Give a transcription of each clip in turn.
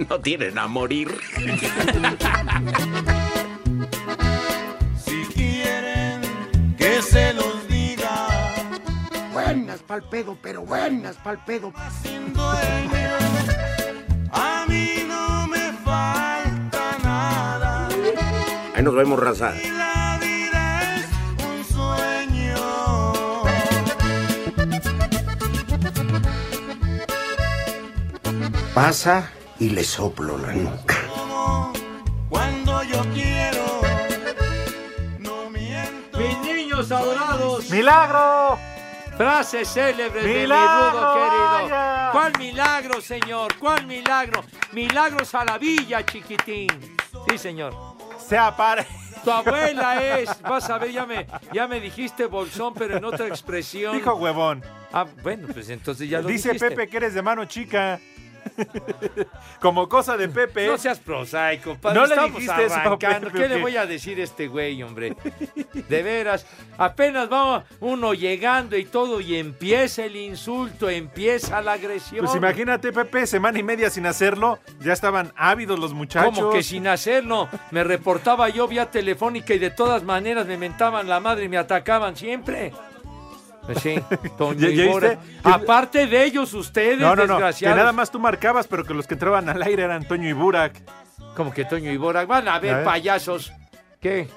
no tienen a morir. Si quieren que se los diga, Buenas pa'l pedo, pero buenas pa'l pedo. a mí no me falta nada. Ahí nos vemos, raza. Y la vida es un sueño. Pasa y le soplo la nuca. Cuando yo quiero, no miento. Mis niños adorados. ¡Milagro! Frases célebres de mi ¡Milagro, rudo querido. vaya! ¿Cuál milagro, señor? ¿Cuál milagro? Milagros a la villa, chiquitín. Sí, señor. Se apare. Tu abuela es, vas a ver, ya me, ya me dijiste bolsón, pero en otra expresión. Dijo huevón. Ah, bueno, pues entonces ya lo Dice dijiste. Pepe que eres de mano chica. Como cosa de Pepe. No seas prosaico, padre. No le Estamos dijiste eso. Pepe, ¿Qué ¿o le voy a decir a este güey, hombre? De veras, apenas va uno llegando y todo, y empieza el insulto, empieza la agresión. Pues imagínate, Pepe, semana y media sin hacerlo. Ya estaban ávidos los muchachos. Como que sin hacerlo, me reportaba yo vía telefónica y de todas maneras me mentaban la madre y me atacaban siempre. Pues sí, Toño ¿Ya- ya y Bora. Aparte de ellos, ustedes, No, no, no. Que desgraciados. nada más tú marcabas, pero que los que entraban al aire eran Toño y Burak. Como que Toño y Bora. Van a A ver, payasos. ¿Qué?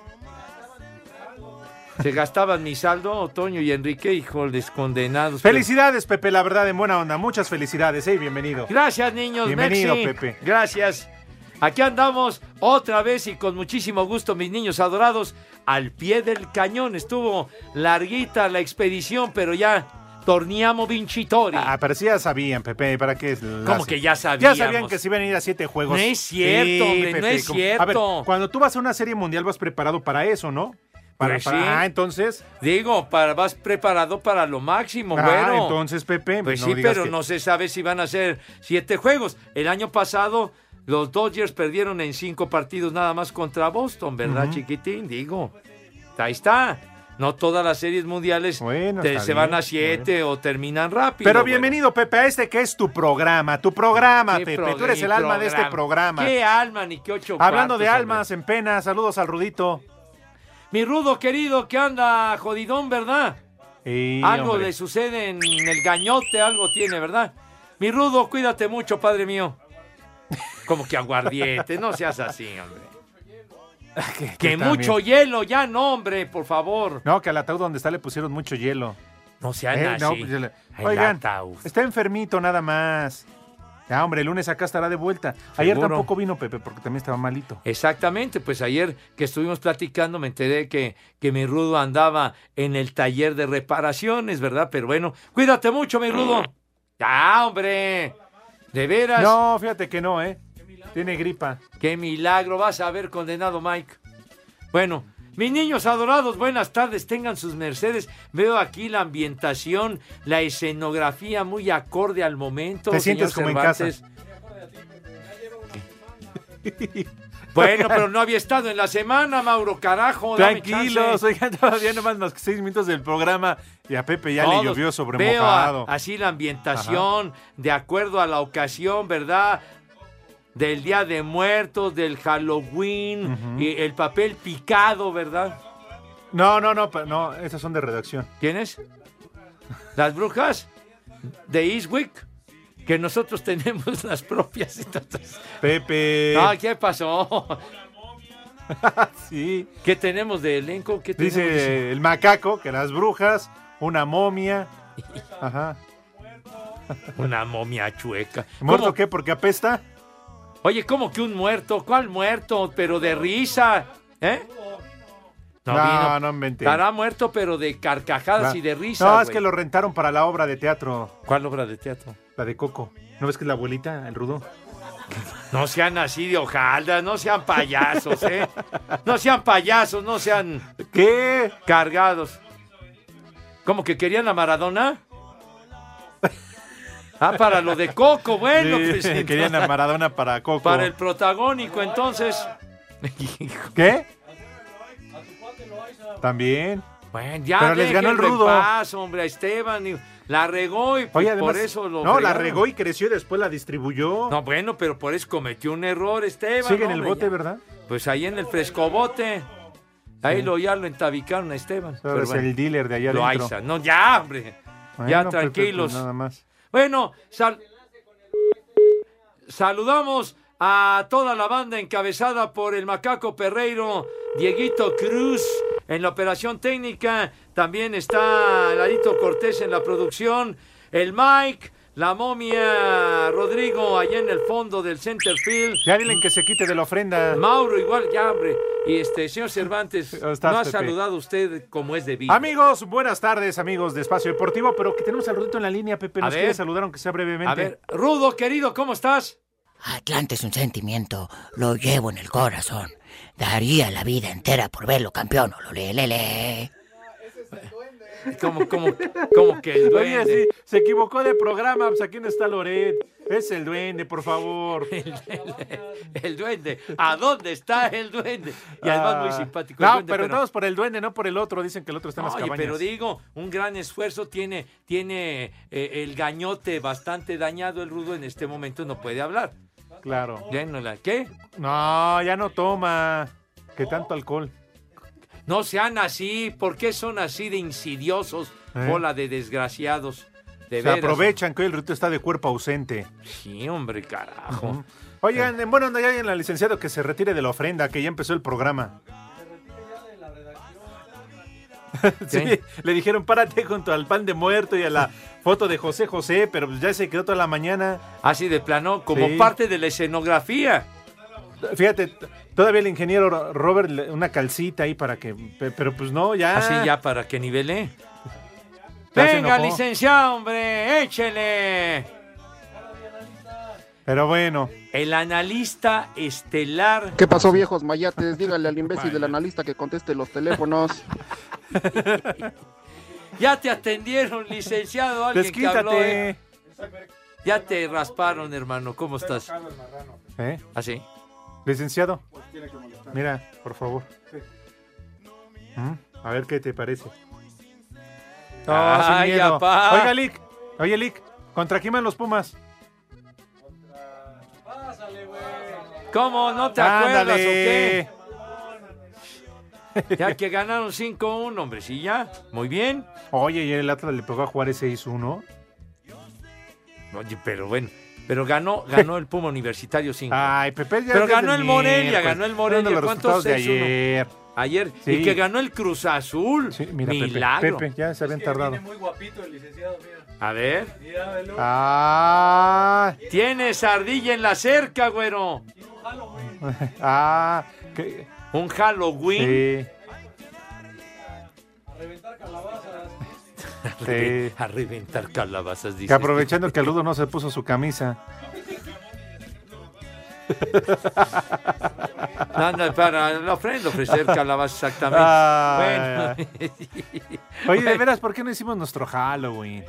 ¿Se gastaban mi saldo, Toño y Enrique? Híjoles, condenados. Felicidades, Pepe, la verdad, en buena onda. Muchas felicidades, eh, bienvenido. Gracias, niños. Bienvenido, Mexi. Pepe. Gracias. Aquí andamos otra vez y con muchísimo gusto, mis niños adorados, al pie del cañón. Estuvo larguita la expedición, pero ya torniamo vincitori. Ah, pero sí ya sabían, Pepe, ¿para qué? la ¿Cómo hacen? que ya sabíamos? Ya sabían que se iban a ir a siete juegos. No es cierto, hombre, no es como- A ver, cierto. cuando tú vas a una serie mundial vas preparado para eso, ¿no? Para, Pues para- sí. Ah, entonces. Digo, para, vas preparado para lo máximo, Ah, bueno. entonces, Pepe. Pues no sí, pero que- no se sabe si van a ser siete juegos. El año pasado los Dodgers perdieron en cinco partidos nada más contra Boston, ¿verdad, chiquitín? Digo, ahí está. No todas las series mundiales Bueno, te- está se van a siete o terminan rápido. Pero bueno. bienvenido, Pepe, a este que es tu programa. Tu programa, ¿Qué Pepe. Tú eres el alma de este programa. ¿Qué alma ni qué ocho Hablando de almas en pena, saludos al Rudito. Mi rudo querido que anda jodidón, ¿verdad? Sí, algo hombre. le sucede en el gañote, algo tiene, ¿verdad? Mi rudo, cuídate mucho, padre mío. Como que aguardiente, no seas así, hombre. Que- mucho hielo, ya no, hombre, por favor. No, que al ataúd donde está le pusieron mucho hielo. No sean Eh, así. no, pues, le- Oigan, está enfermito nada más. Ya, hombre, el lunes acá estará de vuelta. Ayer Seguro. tampoco vino Pepe porque también estaba malito. Exactamente, pues ayer que estuvimos platicando me enteré que, que mi rudo andaba en el taller de reparaciones, ¿verdad? Pero bueno, cuídate mucho, mi rudo. Ya, hombre. De veras. No, fíjate que no, ¿eh? Tiene gripa. Qué milagro vas a ver, condenado Mike. Bueno, mis niños adorados, buenas tardes, tengan sus mercedes. Veo aquí la ambientación, la escenografía muy acorde al momento. Te señor sientes como en. Bueno, pero no había estado en la semana, Mauro, carajo. Tranquilos, oigan, todavía nomás más que seis minutos del programa y a Pepe ya le llovió sobre Veo a- mojado. así la ambientación, de acuerdo a la ocasión, ¿verdad? Del Día de Muertos, del Halloween, y el papel picado, ¿verdad? No, no, no, no, esas son de redacción. ¿Quiénes? ¿Las brujas? de Eastwick, que nosotros tenemos las propias. entonces- Pepe. No, ¿qué pasó? sí. ¿Qué tenemos de elenco? ¿Qué tenemos Dice el macaco que las brujas, una momia. Ajá. Una momia chueca. ¿Muerto ¿Cómo? qué? ¿Porque apesta? Oye, ¿cómo que un muerto? ¿Cuál muerto? Pero de risa. ¿Eh? No, vino. no inventé. Estará muerto, pero de carcajadas y de risa. No, es que lo rentaron para la obra de teatro, ¿Cuál obra de teatro? la de Coco. ¿No ves que es la abuelita, el rudo? No sean así de hojaldas, no sean payasos, ¿eh? No sean payasos, no sean ¿Qué? cargados. ¿Cómo que querían a Maradona? Ah, para lo de Coco, bueno, Sí, pues, entonces, querían a Maradona para Coco. para el protagónico, entonces. ¿Qué? También. Bueno, ya Pero les ganó el rudo. paz, hombre, a Esteban. y la regó y pues, Oye, además. por eso lo no, la regó y creció y después la distribuyó. No, bueno, pero por eso cometió un error, Esteban. Sigue en el bote, ya. ¿verdad? Pues ahí en el frescobote. Ahí lo ya lo entabicaron a Esteban. Pero es bueno, el dealer de allá lo aiza. No, ya, hombre. Bueno, ya Pepe, pues, tranquilos. nada más. Bueno, sal- saludamos a toda la banda encabezada por el Macaco Perreiro, Dieguito Cruz en la operación técnica, también está Larito Cortés en la producción, el Mike, la momia Rodrigo allá en el fondo del center field. Ya dile que se quite de la ofrenda. Mauro igual, ya hombre. Y este, señor Cervantes, ¿Cómo estás, no ha Pepe? saludado usted como es debido. Amigos, buenas tardes, amigos de Espacio Deportivo, pero que tenemos al Rudito en la línea, Pepe. A Nos ver. quiere saludar, aunque sea brevemente. A ver, Rudo, querido, ¿cómo estás? Atlante es un sentimiento, lo llevo en el corazón. Daría la vida entera por verlo campeón, ololelele. Como, como, como que el Oye, duende. sí, se equivocó de programa, pues aquí no está Loret. Es el duende, por favor. El, el duende. ¿A dónde está el duende? Y además muy Ah. simpático. el No, duende, pero todos por el duende, no por el otro. Dicen que el otro está las Oye, cabañas. pero digo, un gran esfuerzo tiene, tiene eh, el gañote bastante dañado el rudo en este momento, no puede hablar. Claro. Ya no la- ¿Qué? No, ya no toma. Que tanto alcohol. No sean así, ¿por qué son así de insidiosos? ¿Eh? Bola de desgraciados. De Se veras. aprovechan que hoy el Rudito está de cuerpo ausente. Sí, hombre, carajo. Oigan, onda ya hay en la licenciado que se retire de la ofrenda, que ya empezó el programa. le dijeron párate junto al pan de muerto y a la foto de José José, pero ya se quedó toda la mañana. Así de plano, como Sí. parte de la escenografía. Fíjate, todavía el ingeniero Robert una calcita ahí para que, pe- pero pues no, ya. Así ya para que nivele. Se Venga, licenciado, hombre, échele. Pero bueno, El analista estelar. ¿Qué pasó, viejos mayates? Dígale al imbécil del analista que conteste los teléfonos. Ya te atendieron, licenciado. Alguien que habló, ¿eh? desquítate. Ya te rasparon, hermano. ¿Cómo estás? ¿Eh? ¿Así? Licenciado, mira, por favor. ¿Mm? A ver qué te parece. Sin Ay, miedo. apá. Oiga, Lick, oye, Lick, ¿contra quién van los Pumas? ¿Cómo? ¿No te acuerdas o qué? Ándale. Ya que ganaron 5-1, hombre. Sí, ya. Muy bien. Oye, y el Atlas le pegó a Juárez 6-1. Oye, pero bueno. Pero ganó, ganó el Puma Universitario 5. Ay, Pepe, ya Pero ganó el Morelia, miércoles. ganó el Morelia. los ¿Cuántos? de 6-1? ayer. Ayer. Sí. Y que ganó el Cruz Azul. Sí, mira, Pepe, Milagro. Pepe, ya se habían tardado. A ver. Ah, Tienes ardilla en la cerca, güero. ah, que- Un Halloween. sí. A re- A reventar calabazas, dice. Que aprovechando que el Ludo no se puso su camisa. Anda, para la ofrenda ofrecer calabazas exactamente. Ah, bueno. Oye, de veras, ¿por qué no hicimos nuestro Halloween?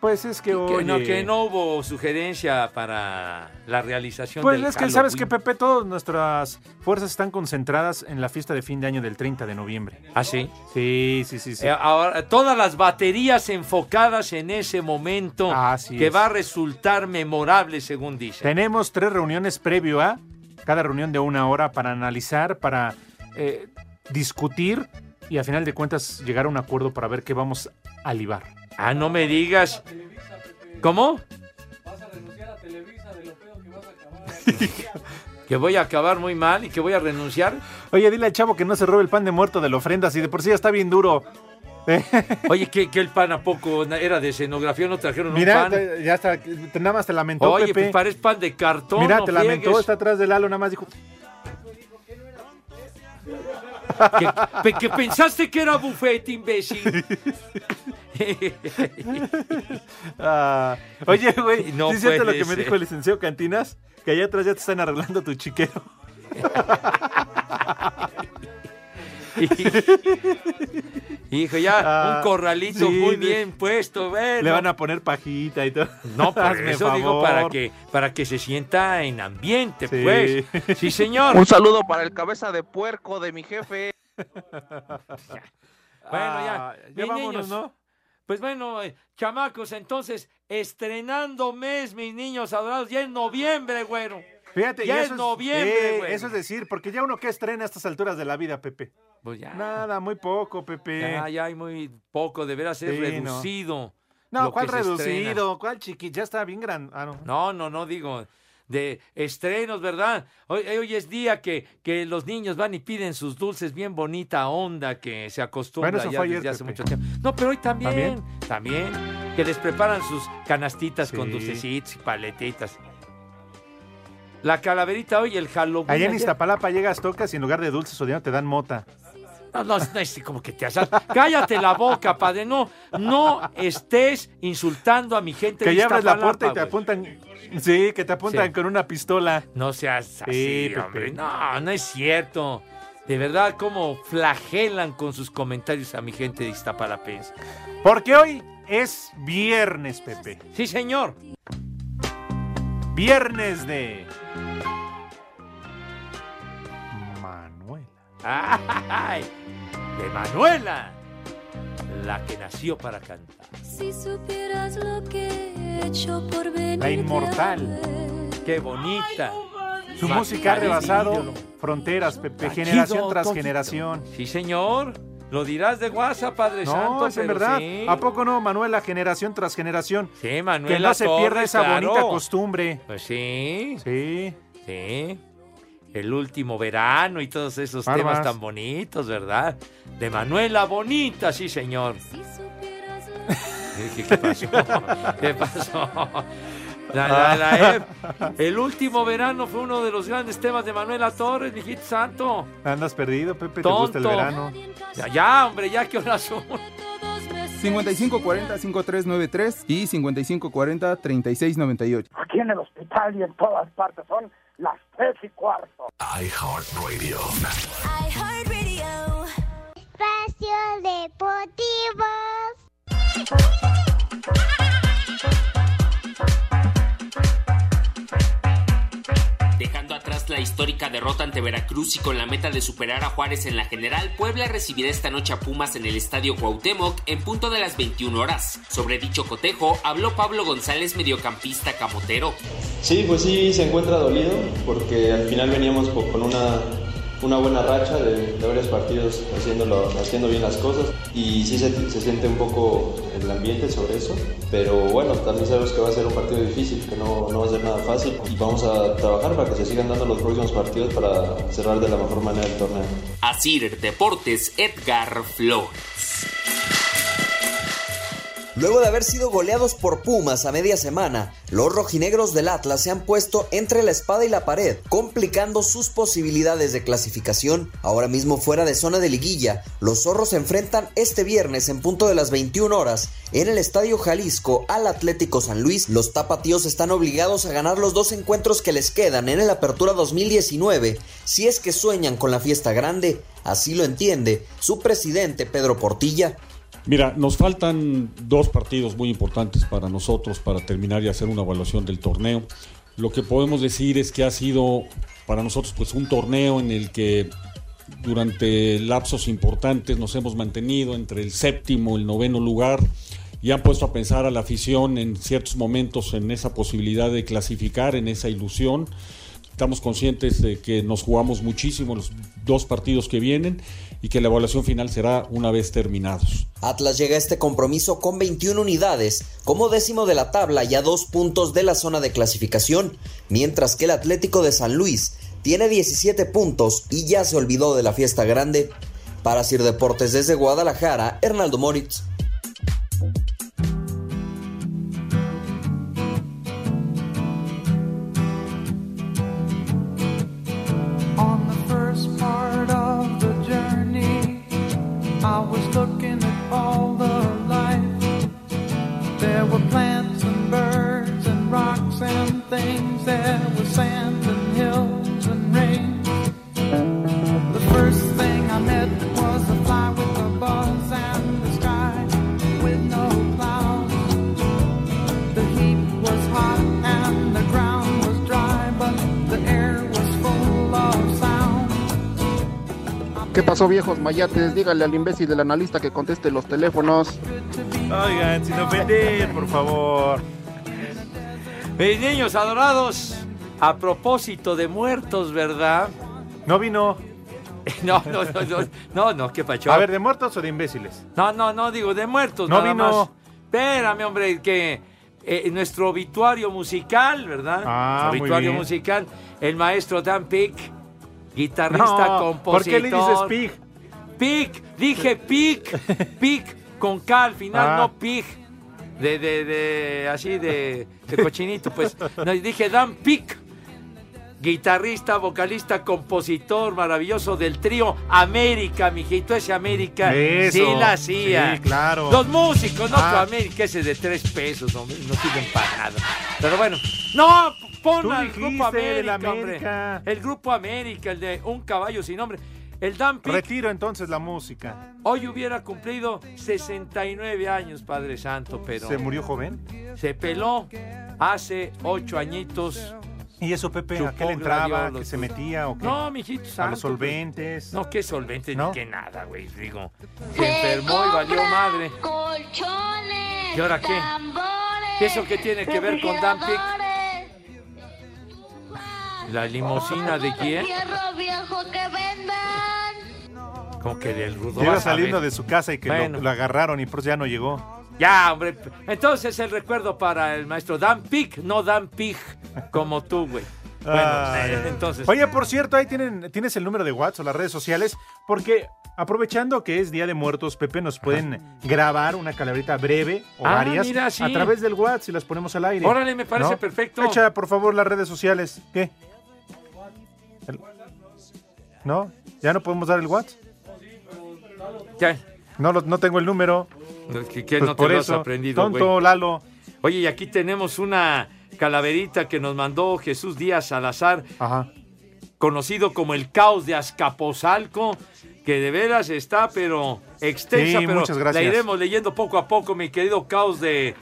Pues es que, que, no, que no hubo sugerencia para la realización Pues del es que sabes que. Pepe, todas nuestras fuerzas están concentradas en la fiesta de fin de año del 30 de noviembre. ¿Ah, sí? Sí, sí, sí, sí. Eh, ahora, todas las baterías enfocadas en ese momento Así que es. va a resultar memorable, según dice. Tenemos tres reuniones previo a cada reunión de una hora para analizar, para eh, discutir y a final de cuentas llegar a un acuerdo para ver qué vamos a libar. Ah, no me digas. ¿Cómo? que voy a acabar muy mal y que voy a renunciar. Oye, dile al chavo que no se robe el pan de muerto de la ofrenda, si de por sí ya está bien duro. Oye, que, que el pan a poco era de escenografía, no trajeron Mira, un pan. te- ya está, nada más te lamentó, Oye, Pepe. pues parece pan de cartón. Mira, no te lamentó, está atrás del Lalo, nada más dijo. que, que pensaste que era buffet, imbécil. Ah, oye, güey, No ¿sí es cierto lo que me dijo el licenciado Cantinas? Que allá atrás ya te están arreglando tu chiquero. Hijo, ya Ah, un corralito sí, muy bien puesto, bueno. Le van a poner pajita y todo. No, por Hazme eso digo favor. para que, para que se sienta en ambiente, Sí. pues. Sí, señor. Un saludo para el cabeza de puerco de mi jefe. Bueno, ya. Ah, ya vámonos, niños, ¿no? Pues bueno, eh, chamacos, entonces, estrenando mes, mis niños adorados, ya en noviembre, güero. Fíjate, Ya y es noviembre, eh, güey. Eso es decir, porque ya uno que estrena a estas alturas de la vida, Pepe. Pues ya. Nada, muy poco, Pepe. Ya, ya hay muy poco, deberá ser Sí, reducido. no, ¿cuál estrena. reducido? ¿Cuál chiqui? Ya está bien grande. Ah, no. No, no, no digo de estrenos, ¿verdad? Hoy, hoy es día que, que los niños van y piden sus dulces bien bonita onda que se acostumbra Bueno, eso ya fue desde ayer, hace Pepe. mucho tiempo. No, pero hoy también, también, que les preparan sus canastitas con dulcecitos y paletitas. La calaverita hoy, el Halloween. Allá en Iztapalapa llegas, tocas y en lugar de dulces o dinero te dan mota. No, no, no es como que te asas. Cállate la boca, padre. No, no estés insultando a mi gente Que ya abres la puerta y te apuntan. Sí, que te apuntan Sí. con una pistola. No seas así, Sí, Pepe. hombre. No, no es cierto. De verdad, cómo flagelan con sus comentarios a mi gente de Iztapalapense. Porque hoy es viernes, Pepe. Sí, señor. Viernes de. ¡Ay! De Manuela, la que nació para cantar. Si supieras lo que he hecho por venir. La inmortal. ¡Qué bonita! Su música ha rebasado fronteras, Pepe. Generación tras generación. Sí, señor. Lo dirás de WhatsApp, Padre No, Santo, es en verdad. sí. ¿A poco no, Manuela? Generación tras generación. Sí, Manuela Que no se pierda esa bonita costumbre. Pues sí, Sí. sí. El último verano y todos esos temas tan bonitos, ¿verdad? De Manuela Bonita, sí, señor. ¿Qué, qué pasó? ¿Qué pasó? La, la, la, eh, el último verano fue uno de los grandes temas de Manuela Torres, mijito santo. Andas perdido, Pepe. Te gusta el Tonto. verano. Ya, ya, hombre, ya que horas son. Todos me 5540-5393 y 5540-3698. Aquí en el hospital y en todas partes son las tres y cuarto. iHeartRadio. Espacio Deportivo. Atrás la histórica derrota ante Veracruz y con la meta de superar a Juárez en la general, Puebla recibirá esta noche a Pumas en el Estadio Cuauhtémoc en punto de las 21 horas. Sobre dicho cotejo habló Pablo González, mediocampista camotero. Sí, pues sí se encuentra dolido porque al final veníamos con una, una buena racha de, varios partidos haciéndolo, haciendo bien las cosas y sí se, se siente un poco el ambiente sobre eso, pero bueno, también sabemos que va a ser un partido difícil, que no, no va a ser nada fácil y vamos a trabajar para que se sigan dando los próximos partidos para cerrar de la mejor manera el torneo. Asir Deportes, Edgar Flores. Luego de haber sido goleados por Pumas a media semana, los rojinegros del Atlas se han puesto entre la espada y la pared, complicando sus posibilidades de clasificación. Ahora mismo fuera de zona de liguilla, los zorros se enfrentan este viernes en punto de las 21 horas en el Estadio Jalisco al Atlético San Luis. Los tapatíos están obligados a ganar los dos encuentros que les quedan en el Apertura 2019 si es que sueñan con la fiesta grande. Así lo entiende su presidente Pedro Portilla. Mira, nos faltan dos partidos muy importantes para nosotros para terminar y hacer una evaluación del torneo. Lo que podemos decir es que ha sido para nosotros pues un torneo en el que durante lapsos importantes nos hemos mantenido entre el séptimo y el noveno lugar y han puesto a pensar a la afición en ciertos momentos en esa posibilidad de clasificar, en esa ilusión. Estamos conscientes de que nos jugamos muchísimo los dos partidos que vienen y que la evaluación final será una vez terminados. Atlas llega a este compromiso con 21 unidades, como décimo de la tabla y a dos puntos de la zona de clasificación, mientras que el Atlético de San Luis tiene 17 puntos y ya se olvidó de la fiesta grande. Para Sir Deportes desde Guadalajara, Hernaldo Moritz. There was sand and hills and rain. The first thing I met was a fly with a buzz and the sky with no clouds. The heat was hot and the ground was dry, but the air was full of sound. ¿Qué pasó, viejos mayates? Dígale al imbécil del analista que conteste los teléfonos. Oigan, sin ofender, por favor. Mis niños adorados, a propósito de muertos, ¿verdad? No vino. No, no, no, no, no, no, qué pacho. A ver, ¿de muertos o de imbéciles? No, no, no, digo, de muertos No nada vino. más. Espérame, hombre, que eh, nuestro obituario musical, ¿verdad? Ah, muy obituario bien. musical, el maestro Dan Pick, guitarrista, No, compositor. ¿por qué le dices Pig? Pick, dije Pick, Pick con K al final, Ah. no Pig. De, de, de, así de, de cochinito, pues. No, dije Dan Pick, guitarrista, vocalista, compositor maravilloso del trío América, mijito, ese América. Eso, sí la hacía. sí, claro. Los músicos, no Ah. América, ese de tres pesos, hombre, no sirven para nada. Pero bueno, no, pon al grupo del América, hombre. América. El grupo América, el de un caballo sin nombre. El Dan Pick Retiro entonces la música. hoy hubiera cumplido 69 años, Padre Santo, pero ¿Se murió joven? se peló hace ocho añitos. ¿Y eso, Pepe? ¿A qué le entraba? ¿Que se metía o qué? No, mijito ¿A santo, los solventes? No, qué solvente ¿No? ni qué nada, güey. Digo, se enfermó y valió madre. Colchones. ¿Y ahora qué? Tambores. ¿Y eso qué tiene que ver con Dan Pick? ¿La limosina de quién? Viejo que vendan. Como que del rudo. Iba vas a saliendo de su casa y que lo- Bueno. lo, agarraron y por eso ya no llegó. Ya, hombre. Entonces el recuerdo para el maestro Dan Pick, no Dan Pig, como tú, güey. Bueno, Ay, eh, entonces. Oye, por cierto, ahí tienen, tienes el número de WhatsApp o las redes sociales, porque aprovechando que es Día de Muertos, Pepe, nos pueden grabar una calaverita breve o Ah, varias mira, sí. a través del WhatsApp y las ponemos al aire. Órale, me parece perfecto. Echa, por favor, las redes sociales. ¿Qué? El- ¿No? ¿Ya no podemos dar el WhatsApp? No, lo- no tengo el número. Que Pues no te por lo eso, has aprendido, tonto. Lalo. Oye, y aquí tenemos una calaverita que nos mandó Jesús Díaz Salazar, Ajá. conocido como el caos de Azcapotzalco, que de veras está, pero extensa, Sí, pero muchas gracias. la iremos leyendo poco a poco, mi querido caos de...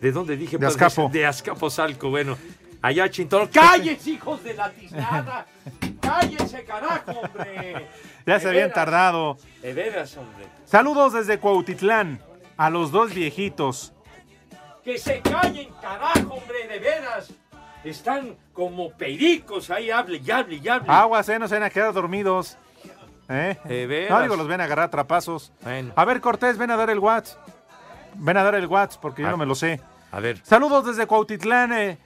¿De dónde dije? De Pues, Azcapo. De Azcapotzalco, bueno. Allá Chintoro. ¡Cállense, hijos de la tiznada! ¡Cállense, carajo, hombre! Ya se habían tardado. De veras, hombre. Saludos desde Cuautitlán a los dos viejitos. ¡Que se callen, carajo, hombre! ¡De veras! Están como pericos ahí, hable y hable y hable. Aguas, eh, no se van a quedar dormidos. ¿Eh? De veras. No, digo, los ven a agarrar trapazos. Bueno. A ver, Cortés, ven a dar el WhatsApp. Ven a dar el WhatsApp porque yo Ah. no me lo sé. A ver. Saludos desde Cuautitlán. eh,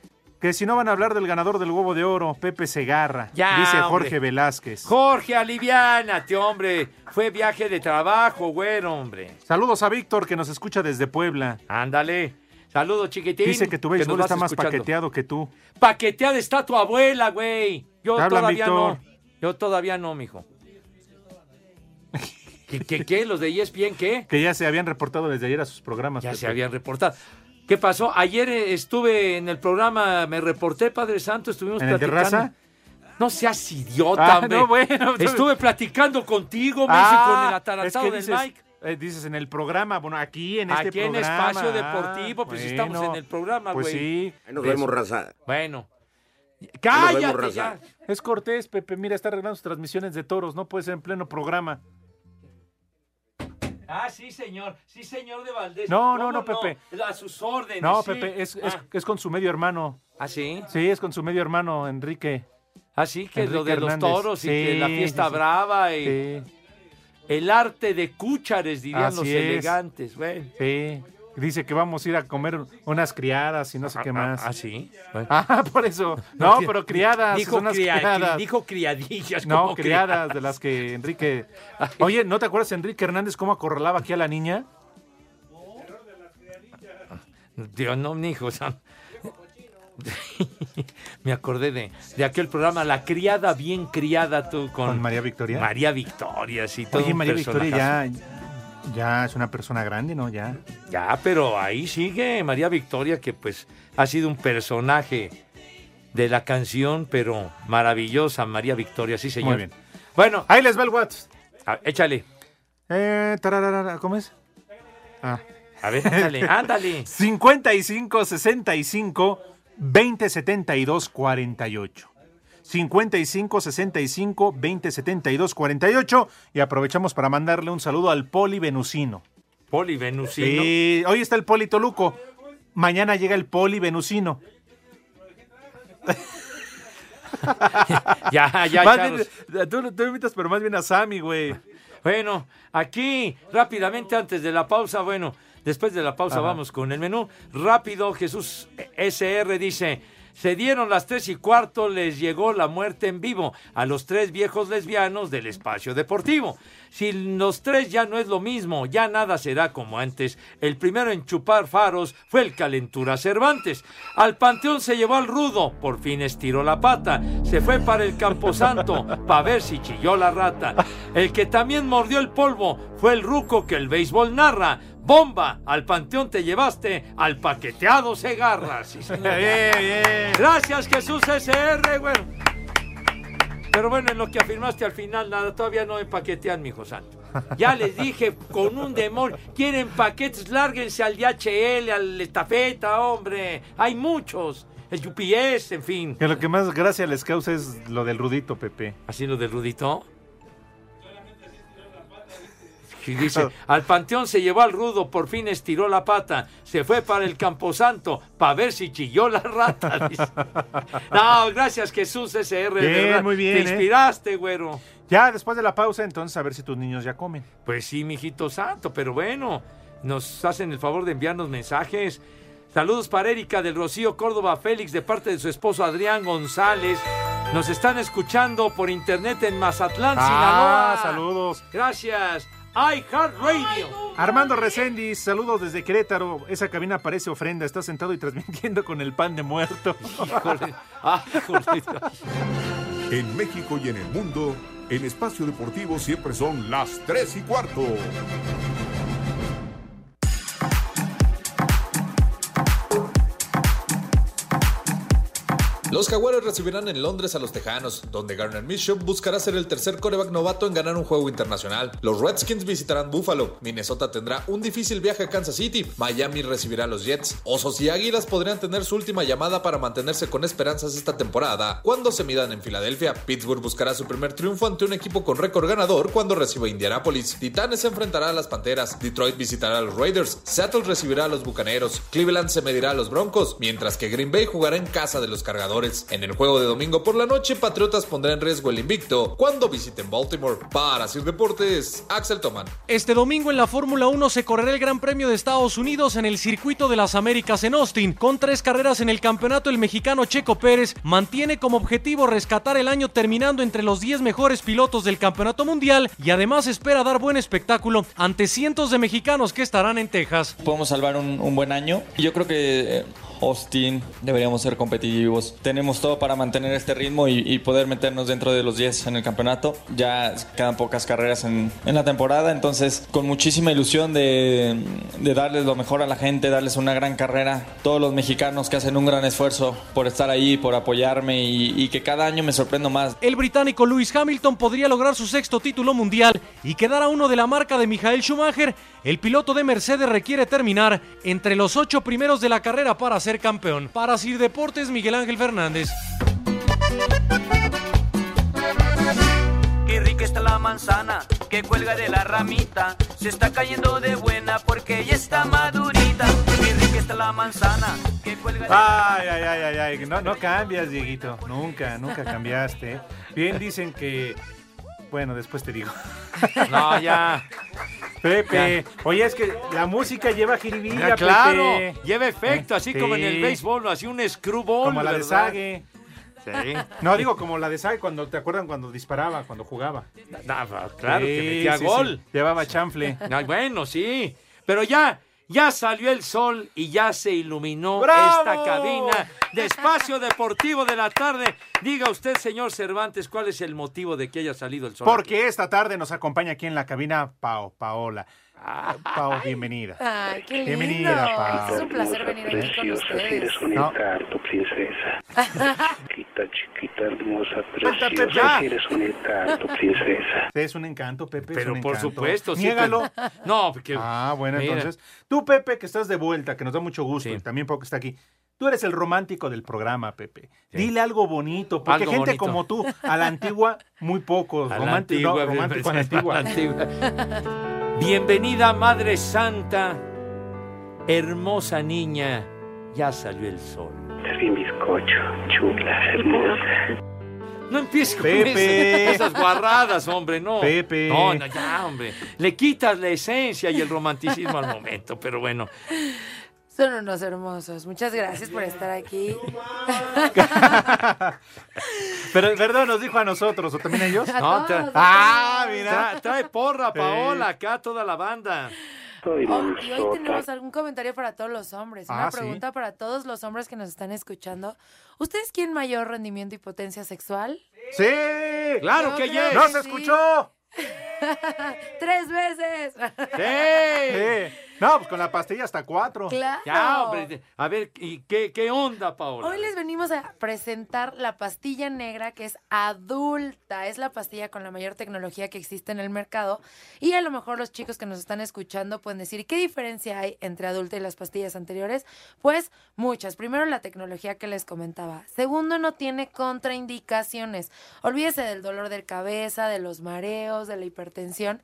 que si no van a hablar del ganador del huevo de oro, Pepe Segarra. Ya, dice hombre. Jorge Velázquez. Jorge, aliviánate, hombre. Fue viaje de trabajo, güero, hombre. Saludos a Víctor que nos escucha desde Puebla. Ándale. Saludos, chiquitín. Dice que tu béisbol está más escuchando. paqueteado que tú. Paqueteada está tu abuela, güey. Yo todavía Víctor. no. Yo todavía no, mijo. ¿Qué, qué, qué? ¿Los de ESPN qué? Que ya se habían reportado desde ayer a sus programas. Ya Pepe. se habían reportado. ¿Qué pasó? Ayer eh, estuve en el programa, me reporté, Padre Santo, estuvimos ¿En el de platicando. raza? No seas idiota, Ah, no, bueno. Estuve platicando contigo, Messi, Ah, con el es atarazado que del dices, Mike. eh, dices en el programa, bueno, aquí en este Aquí en programa. Espacio ah, Deportivo, pues estamos en el programa, Pues güey. sí. Ahí nos Eso. vemos, raza. Bueno. Nos Cállate vemos, ya. Es Cortés, Pepe, mira, está arreglando sus transmisiones de toros, no puede ser en pleno programa. Ah, sí, señor. Sí, señor de Valdés. No, no, ¿Cómo no, Pepe. A sus órdenes. No, sí. Pepe, es, es, Ah, es con su medio hermano. ¿Ah, sí? Sí, es con su medio hermano, Enrique. Así que lo Enrique de los toros y que la Sí, fiesta sí, sí. brava y Sí. el arte de cúchares, dirían Así los es. elegantes. Bueno. Sí. Dice que vamos a ir a comer unas criadas y no sé qué más. Ah, sí. Ah, por eso. No, pero criadas. Dijo, son unas cria- criadas. dijo criadillas. No, como criadas de las que Enrique. Oye, ¿no te acuerdas Enrique Hernández cómo acorralaba aquí a la niña? Dios, no, mi hijo. o sea, Me acordé de, de aquel programa La criada bien criada tú con, Con María Victoria. María Victoria, sí, todo Oye, María Victoria ya, ya es una persona grande, ¿no? Ya. Ya, pero ahí sigue María Victoria, que pues ha sido un personaje de la canción, pero maravillosa, María Victoria, sí, señor. Muy bien. Bueno. Ahí les va el WhatsApp. Ah, échale. Eh, tararara, ¿Cómo es? Ah. A ver, ándale, ándale. 55 65 20 72 48. 55 65 20 72 48. Y aprovechamos para mandarle un saludo al Poli Venusino. Poli Venusino. Sí, hoy está el Poli Toluco. Mañana llega el Poli Venusino. ya, ya, Más bien, tú, tú invitas, pero más bien a Sammy, güey. Bueno, aquí rápidamente antes de la pausa, bueno, después de la pausa Ajá. vamos con el menú. Rápido, Jesús SR dice, se dieron las tres y cuarto, les llegó la muerte en vivo a los tres viejos lesbianos del espacio deportivo. Si los tres ya no es lo mismo, ya nada será como antes. El primero en chupar faros fue el Calentura Cervantes. Al Panteón se llevó al rudo, por fin estiró la pata. Se fue para el Camposanto, para ver si chilló la rata. El que también mordió el polvo fue el ruco que el béisbol narra. Bomba, al Panteón te llevaste al paqueteado Segarra. Sí. Bien, bien. Gracias, Jesús SR, bueno. Pero bueno, en lo que afirmaste al final, nada, todavía no me paquetean, mi hijo santo. Ya les dije, con un demonio, quieren paquetes, lárguense al DHL, al estafeta, hombre. Hay muchos. El UPS, en fin. Que lo que más gracia les causa es lo del Rudito, Pepe. ¿Así lo del Rudito? Y dice, al panteón se llevó al rudo, por fin estiró la pata, se fue para el camposanto, para ver si chilló la rata. dice. No, gracias Jesús SR. Bien, muy bien, Te ¿eh? inspiraste, güero. Ya después de la pausa, entonces a ver si tus niños ya comen. Pues sí, mijito santo, pero bueno, nos hacen el favor de enviarnos mensajes. Saludos para Erika del Rocío Córdoba Félix de parte de su esposo Adrián González. Nos están escuchando por internet en Mazatlán, Ah, Sinaloa. saludos. Gracias. iHeartRadio. Armando Reséndiz, saludos desde Querétaro. Esa cabina parece ofrenda. Está sentado y transmitiendo con el pan de muerto. Híjole. Ah, híjole. En México y en el mundo, en Espacio Deportivo siempre son las 3 y cuarto. Los Jaguares recibirán en Londres a los Tejanos, donde Garner Minshew buscará ser el tercer coreback novato en ganar un juego internacional. Los Redskins visitarán Buffalo, Minnesota tendrá un difícil viaje a Kansas City, Miami recibirá a los Jets, Osos y Águilas podrían tener su última llamada para mantenerse con esperanzas esta temporada cuando se midan en Filadelfia. Pittsburgh buscará su primer triunfo ante un equipo con récord ganador cuando reciba a Indianapolis. Titanes se enfrentará a las Panteras, Detroit visitará a los Raiders, Seattle recibirá a los Bucaneros, Cleveland se medirá a los Broncos, mientras que Green Bay jugará en casa de los Cargadores. En el juego de domingo por la noche, Patriotas pondrá en riesgo el invicto cuando visiten Baltimore. Para Sir Deportes, Axel Toman. Este domingo en la Fórmula 1 se correrá el Gran Premio de Estados Unidos en el Circuito de las Américas en Austin. Con tres carreras en el campeonato, el mexicano Checo Pérez mantiene como objetivo rescatar el año terminando entre los 10 mejores pilotos del campeonato mundial y además espera dar buen espectáculo ante cientos de mexicanos que estarán en Texas. podemos salvar un, un buen año. Yo creo que eh, Austin deberíamos ser competitivos. Tenemos todo para mantener este ritmo y, poder meternos dentro de los 10 en el campeonato. Ya quedan pocas carreras en, en la temporada, entonces con muchísima ilusión de, de darles lo mejor a la gente, darles una gran carrera. Todos los mexicanos que hacen un gran esfuerzo por estar ahí, por apoyarme y, y que cada año me sorprendo más. El británico Lewis Hamilton podría lograr su sexto título mundial y quedar a uno de la marca de Michael Schumacher. El piloto de Mercedes requiere terminar entre los ocho primeros de la carrera para ser campeón. Para Sir Deportes, Miguel Ángel Fernández. Qué rica está la manzana que cuelga de la ramita. Se está cayendo de buena porque ya está madurita. Qué rica está la manzana que cuelga Ay, ay, ay, ay, ay. No, no cambias, Dieguito. Nunca, nunca cambiaste. Bien dicen que. Bueno, después te digo. No, ya. Pepe. Oye, es que la música lleva jiribilla, Ya, claro, Pepe. lleva efecto, así como en el béisbol, así un screwball. Como la de ¿verdad? Sague. Sí. No, digo como la de Sague cuando te acuerdan cuando disparaba, cuando jugaba. Ah, claro, que Sí, metía sí, gol. Llevaba chanfle. Ah, bueno, sí. Pero ya, ya salió el sol y ya se iluminó ¡Bravo! esta cabina de Espacio Deportivo de la tarde. Diga usted, señor Cervantes, ¿cuál es el motivo de que haya salido el sol? Porque esta tarde nos acompaña aquí en la cabina Pao, Paola. Ah, Pao, bienvenida. Ay, qué lindo. Bienvenida, Pao. Es un placer venir aquí con ustedes. No. encanto, princesa. Chiquita, chiquita, hermosa, preciosa. Eres un encanto, princesa. Es un encanto, Pepe. es Pero un por encanto. supuesto, sí, Niégalo. pero- No, porque... Ah, bueno, Mira. entonces. Tú, Pepe, que estás de vuelta, que nos da mucho gusto, y también Pau que está aquí. Tú eres el romántico del programa, Pepe. Dile algo bonito, porque Algo gente bonito. como tú, a la antigua, muy pocos. A la Romántico, antigua, no, romántico a la a antigua. Bienvenida, Madre Santa, hermosa niña, ya salió el sol. Mi bizcocho, chula, hermosa. No empieces con Pepe. esas, guarradas, hombre, no. Pepe. No, no, ya, hombre. Le quitas la esencia y el romanticismo al momento, pero bueno. Son unos hermosos. Muchas gracias por estar aquí. Pero, perdón, nos dijo a nosotros, ¿o también a ellos? A No, todos, a Ah, todos. mira. Tra- trae porra, Paola, acá toda la banda. Oh, y hoy tenemos algún comentario para todos los hombres. Una Ah, ¿sí? pregunta para todos los hombres que nos están escuchando. ¿Ustedes quieren mayor rendimiento y potencia sexual? ¡Sí! Claro Yo que yes. ¡No se sí. escuchó! ¡Tres veces! ¡Sí! No, pues con la pastilla hasta cuatro. ¡Claro! Ya, hombre. A ver, ¿y qué, qué onda, Paola? Hoy les venimos a presentar la pastilla negra que es adulta. Es la pastilla con la mayor tecnología que existe en el mercado. Y a lo mejor los chicos que nos están escuchando pueden decir, ¿qué diferencia hay entre adulta y las pastillas anteriores? Pues muchas. Primero, la tecnología que les comentaba. Segundo, no tiene contraindicaciones. Olvídese del dolor de cabeza, de los mareos, de la hipertensión.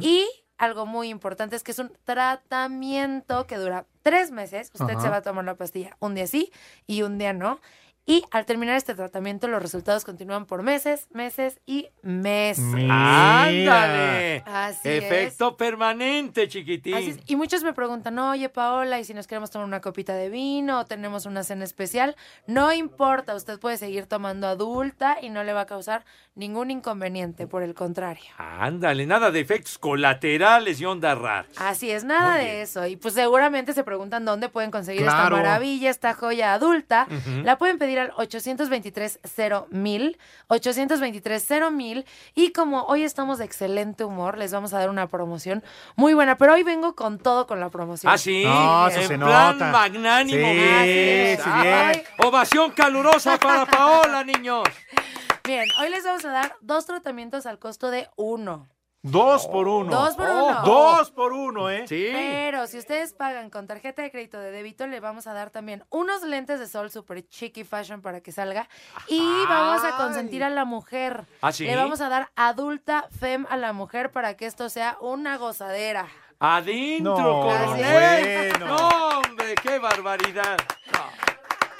Y algo muy importante es que es un tratamiento que dura tres meses. Usted Ajá. se va a tomar la pastilla un día sí y un día no. Y al terminar este tratamiento, los resultados continúan por meses, meses y meses. Mira. ¡Ándale! Así Efecto permanente, chiquitín. Así es. Y muchos me preguntan, oye Paola, ¿y si nos queremos tomar una copita de vino o tenemos una cena especial? No importa, usted puede seguir tomando adulta y no le va a causar ningún inconveniente, por el contrario. Ándale, nada de efectos colaterales y onda rara. Así es, nada de eso. Y pues seguramente se preguntan dónde pueden conseguir esta maravilla, esta joya adulta. La pueden pedir al 823 mil 823 mil Y como hoy estamos de excelente humor, les vamos a dar una promoción muy buena. Pero hoy vengo con todo con la promoción. Ah, sí. No, eso en se plan nota. magnánimo. Sí, bien. sí, Ay, bien. Ovación calurosa para Paola, niños. Bien, hoy les vamos a dar dos tratamientos al costo de uno. Dos por uno. Dos por uno. Dos por uno, ¿eh? Sí. Pero si ustedes pagan con tarjeta de crédito de débito, le vamos a dar también unos lentes de sol super chic fashion para que salga. Y vamos a consentir a la mujer. ¿Ah, sí? Le vamos a dar adulta fem a la mujer para que esto sea una gozadera. Adentro, No, coronel. bueno. No, hombre, qué barbaridad. No,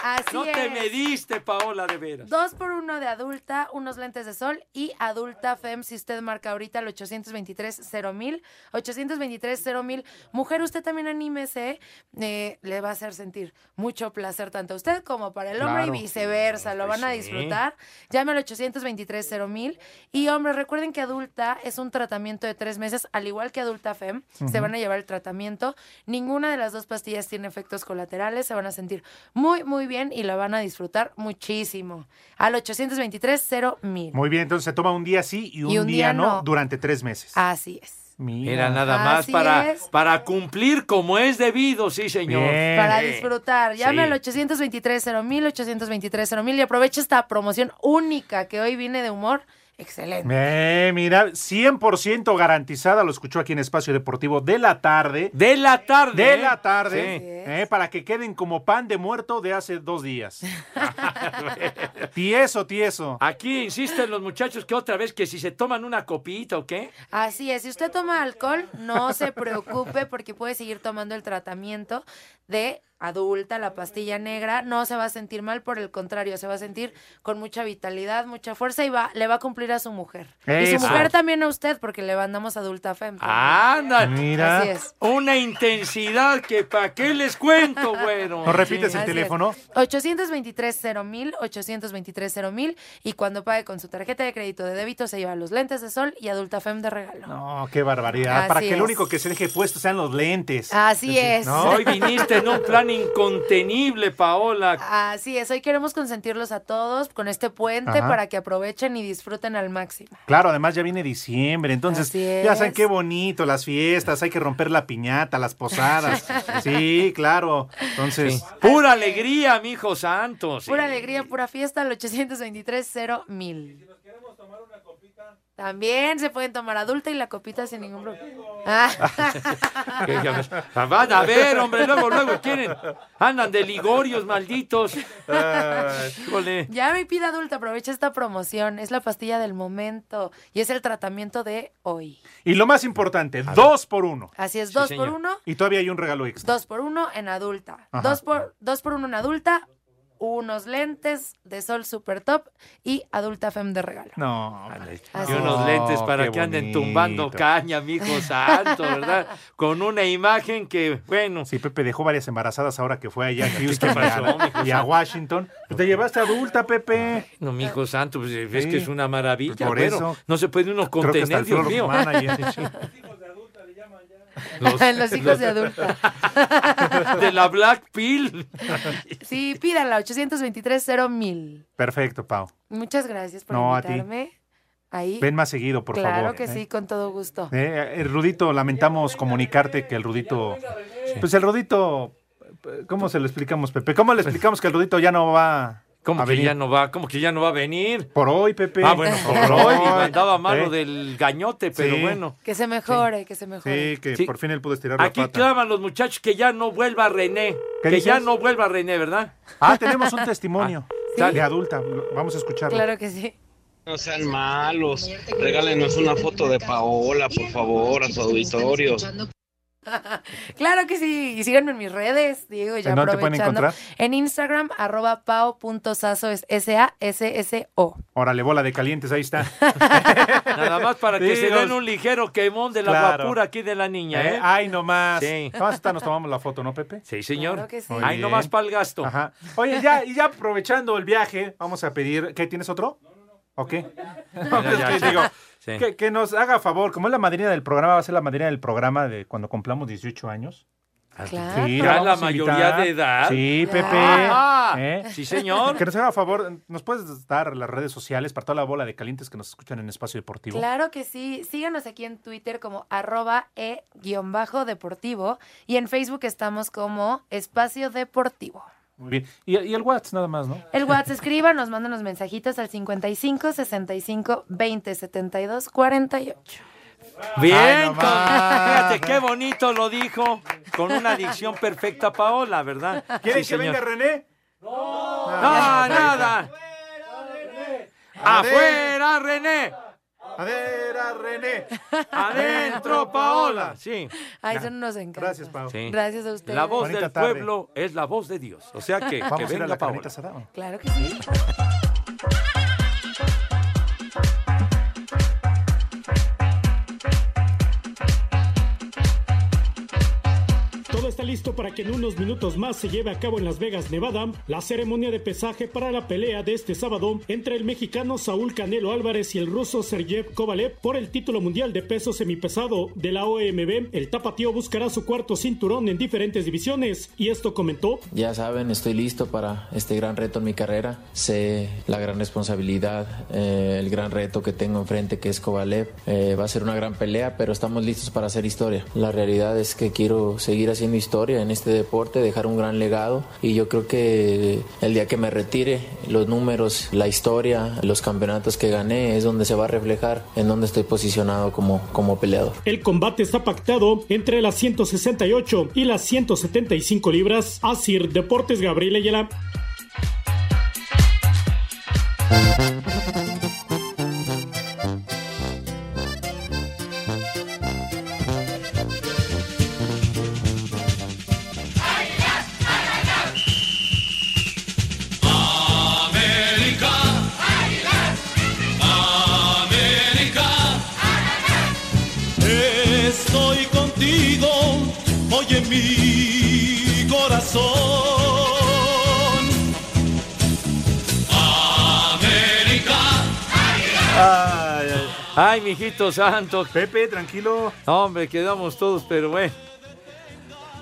Así no es. te mediste, Paola, de veras. Dos por uno de adulta, unos lentes de sol y adulta FEM si usted marca ahorita el 823 mil 823 mil Mujer, usted también anímese, eh, le va a hacer sentir mucho placer tanto a usted como para el hombre Claro. y viceversa, lo van a sí. disfrutar. Llame al 823 mil y hombre, recuerden que adulta es un tratamiento de tres meses, al igual que adulta FEM, se van a llevar el tratamiento. Ninguna de las dos pastillas tiene efectos colaterales, se van a sentir muy, muy bien y la van a disfrutar muchísimo. Al 823 mil. Muy bien, entonces se toma un día sí y un, día, no, durante tres meses. Así es. Mira. Era nada más Así para, es. para cumplir como es debido, sí, señor. Bien. Para disfrutar. Llame Sí. al 823 mil 823 mil y aproveche esta promoción única que hoy viene de humor. Excelente. Eh, mira, 100% garantizada, lo escuchó aquí en Espacio Deportivo de la tarde. De la tarde. De ¿eh? la tarde, Sí. eh, para que queden como pan de muerto de hace dos días. tieso, tieso. Aquí insisten los muchachos que otra vez que si se toman una copita o qué. Así es, si usted toma alcohol, no se preocupe porque puede seguir tomando el tratamiento de adulta, la pastilla negra, no se va a sentir mal, por el contrario, se va a sentir con mucha vitalidad, mucha fuerza y va, le va a cumplir a su mujer. Y su mujer también a usted, porque le mandamos adulta fem. Anda, Mira. Así es. Una intensidad que para qué les cuento, bueno. ¿No repites Sí. el Así teléfono? 823 mil 823 mil y cuando pague con su tarjeta de crédito de débito se lleva los lentes de sol y adulta fem de regalo. No, qué barbaridad. Para Así que el es. único que se deje puesto sean los lentes. Así es. ¿No? Hoy viniste en un plan incontenible, Paola. Así es, hoy queremos consentirlos a todos con este puente Ajá. para que aprovechen y disfruten al máximo. Claro, además ya viene diciembre, entonces ya saben qué bonito, las fiestas, hay que romper la piñata, las posadas. sí, claro. Entonces, Pura alegría, mi hijo santo. sí. Pura alegría, pura fiesta al 823 mil. También se pueden tomar adulta y la copita sin ningún problema. Ah. Ves. Van a ver, hombre, luego, luego quieren. Andan de ligorios, malditos. Ya mi pida adulta, aprovecha esta promoción. Es la pastilla del momento y es el tratamiento de hoy. y lo más importante, dos por uno. Así es, Sí, dos señor. por uno, Y todavía hay un regalo extra. dos por uno en adulta. Ajá. Dos por, dos por uno en adulta, unos lentes de sol super top y adulta fem de regalo. No, Así Y unos No, lentes para que anden tumbando caña, mi hijo santo, ¿verdad? Con una imagen que, bueno. Sí, Pepe dejó varias embarazadas ahora que fue allá a Houston pasó, y a- mijo y a santo? Washington. Pues te llevaste adulta, Pepe. No, mi hijo santo, pues, ves Sí. que es una maravilla. Por bueno, eso. no se puede uno contener, Dios mío. manager. Los hijos de adulta. De la Black Pill. Sí, pídanla, 823 mil. Perfecto, Pau. Muchas gracias por No, a ti. invitarme. Ahí. Ven más seguido, por claro favor. que ¿eh? sí, con todo gusto. Eh, el Rudito, lamentamos comunicarte que el Rudito. Pues el Rudito. ¿Cómo se lo explicamos, Pepe? ¿Cómo le explicamos que el Rudito ya no va ¿Cómo a que venir? ya no va? ¿Cómo que ya no va a venir? Por hoy, Pepe. Ah, bueno, por hoy. Andaba malo ¿Eh? del gañote, pero Sí. bueno. Que se mejore, que se mejore. Sí, que Sí. por fin él pudo estirar la Aquí pata. claman los muchachos que ya no vuelva René. ¿Qué Que ya no vuelva René, ¿verdad? Ah, tenemos un testimonio Ah, de adulta. Vamos a escucharlo. Claro que sí. No sean malos. Regálenos una foto de Paola, por favor, a su auditorio. Claro que sí. Y síganme en mis redes, Diego, ya ¿En dónde te pueden aprovechando. encontrar? En Instagram, arroba pao.sasso, es S-A-S-S-O. Órale, bola de calientes, ahí está. Nada más para que Sí, se den un ligero quemón de la Claro. guapura aquí de la niña, ¿eh? Eh, Ay, nomás. Sí. Vamos a estar, nos tomamos la foto, ¿no, Pepe? Sí, señor. Claro que sí. Ay, nomás para el gasto. Ajá. Oye, ya, y ya aprovechando el viaje, vamos a pedir. ¿Qué tienes otro? ¿O qué? No, ya, que ya. digo, Sí. que, que nos haga favor, como es la madrina del programa, va a ser la madrina del programa de cuando cumplamos 18 años. Claro. Sí, Ya la mayoría de edad. Sí, Pepe. Ah, ¿Eh? sí, señor. Que nos haga favor, ¿nos puedes dar las redes sociales para toda la bola de calientes que nos escuchan en Espacio Deportivo? Claro que sí. Síganos aquí en Twitter como arroba e-deportivo y en Facebook estamos como Espacio Deportivo. Muy bien. Y, y el WhatsApp nada más, ¿no? El WhatsApp escriba, nos mandan los mensajitos al 55 65 20 72 48. Bien, Ay, con- nomás. fíjate qué bonito lo dijo, con una dicción perfecta Paola, ¿verdad? ¿Quieren Sí, que venga. René? No, nada. Afuera, René. Adera, René. Adentro, Paola. Sí. Ay, eso no nos encanta. Gracias, sí. Gracias a ustedes. La voz Bonita del tarde. pueblo es la voz de Dios. O sea que, Vamos que a ir a venga la Paola. asada. Claro que sí. Está listo para que en unos minutos más se lleve a cabo en Las Vegas, Nevada, la ceremonia de pesaje para la pelea de este sábado entre el mexicano Saúl Canelo Álvarez y el ruso Sergey Kovalev por el título mundial de peso semipesado de la OMB. El tapatío buscará su cuarto cinturón en diferentes divisiones y esto comentó. Ya saben, estoy listo para este gran reto en mi carrera. Sé la gran responsabilidad, eh, el gran reto que tengo enfrente, que es Kovalev. Eh, va a ser una gran pelea, pero estamos listos para hacer historia. La realidad es que quiero seguir haciendo historia en este deporte, dejar un gran legado y yo creo que el día que me retire, los números, la historia, los campeonatos que gané es donde se va a reflejar en donde estoy posicionado como, como peleador. El combate está pactado entre las 168 y las 175 libras. Asir Deportes Gabriel Ayala. Mijito santo. Pepe, tranquilo. Hombre, quedamos todos, pero bueno.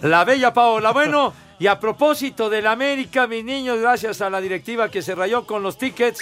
La bella Paola. Bueno, y a propósito del América, mis niños, gracias a la directiva que se rayó con los tickets,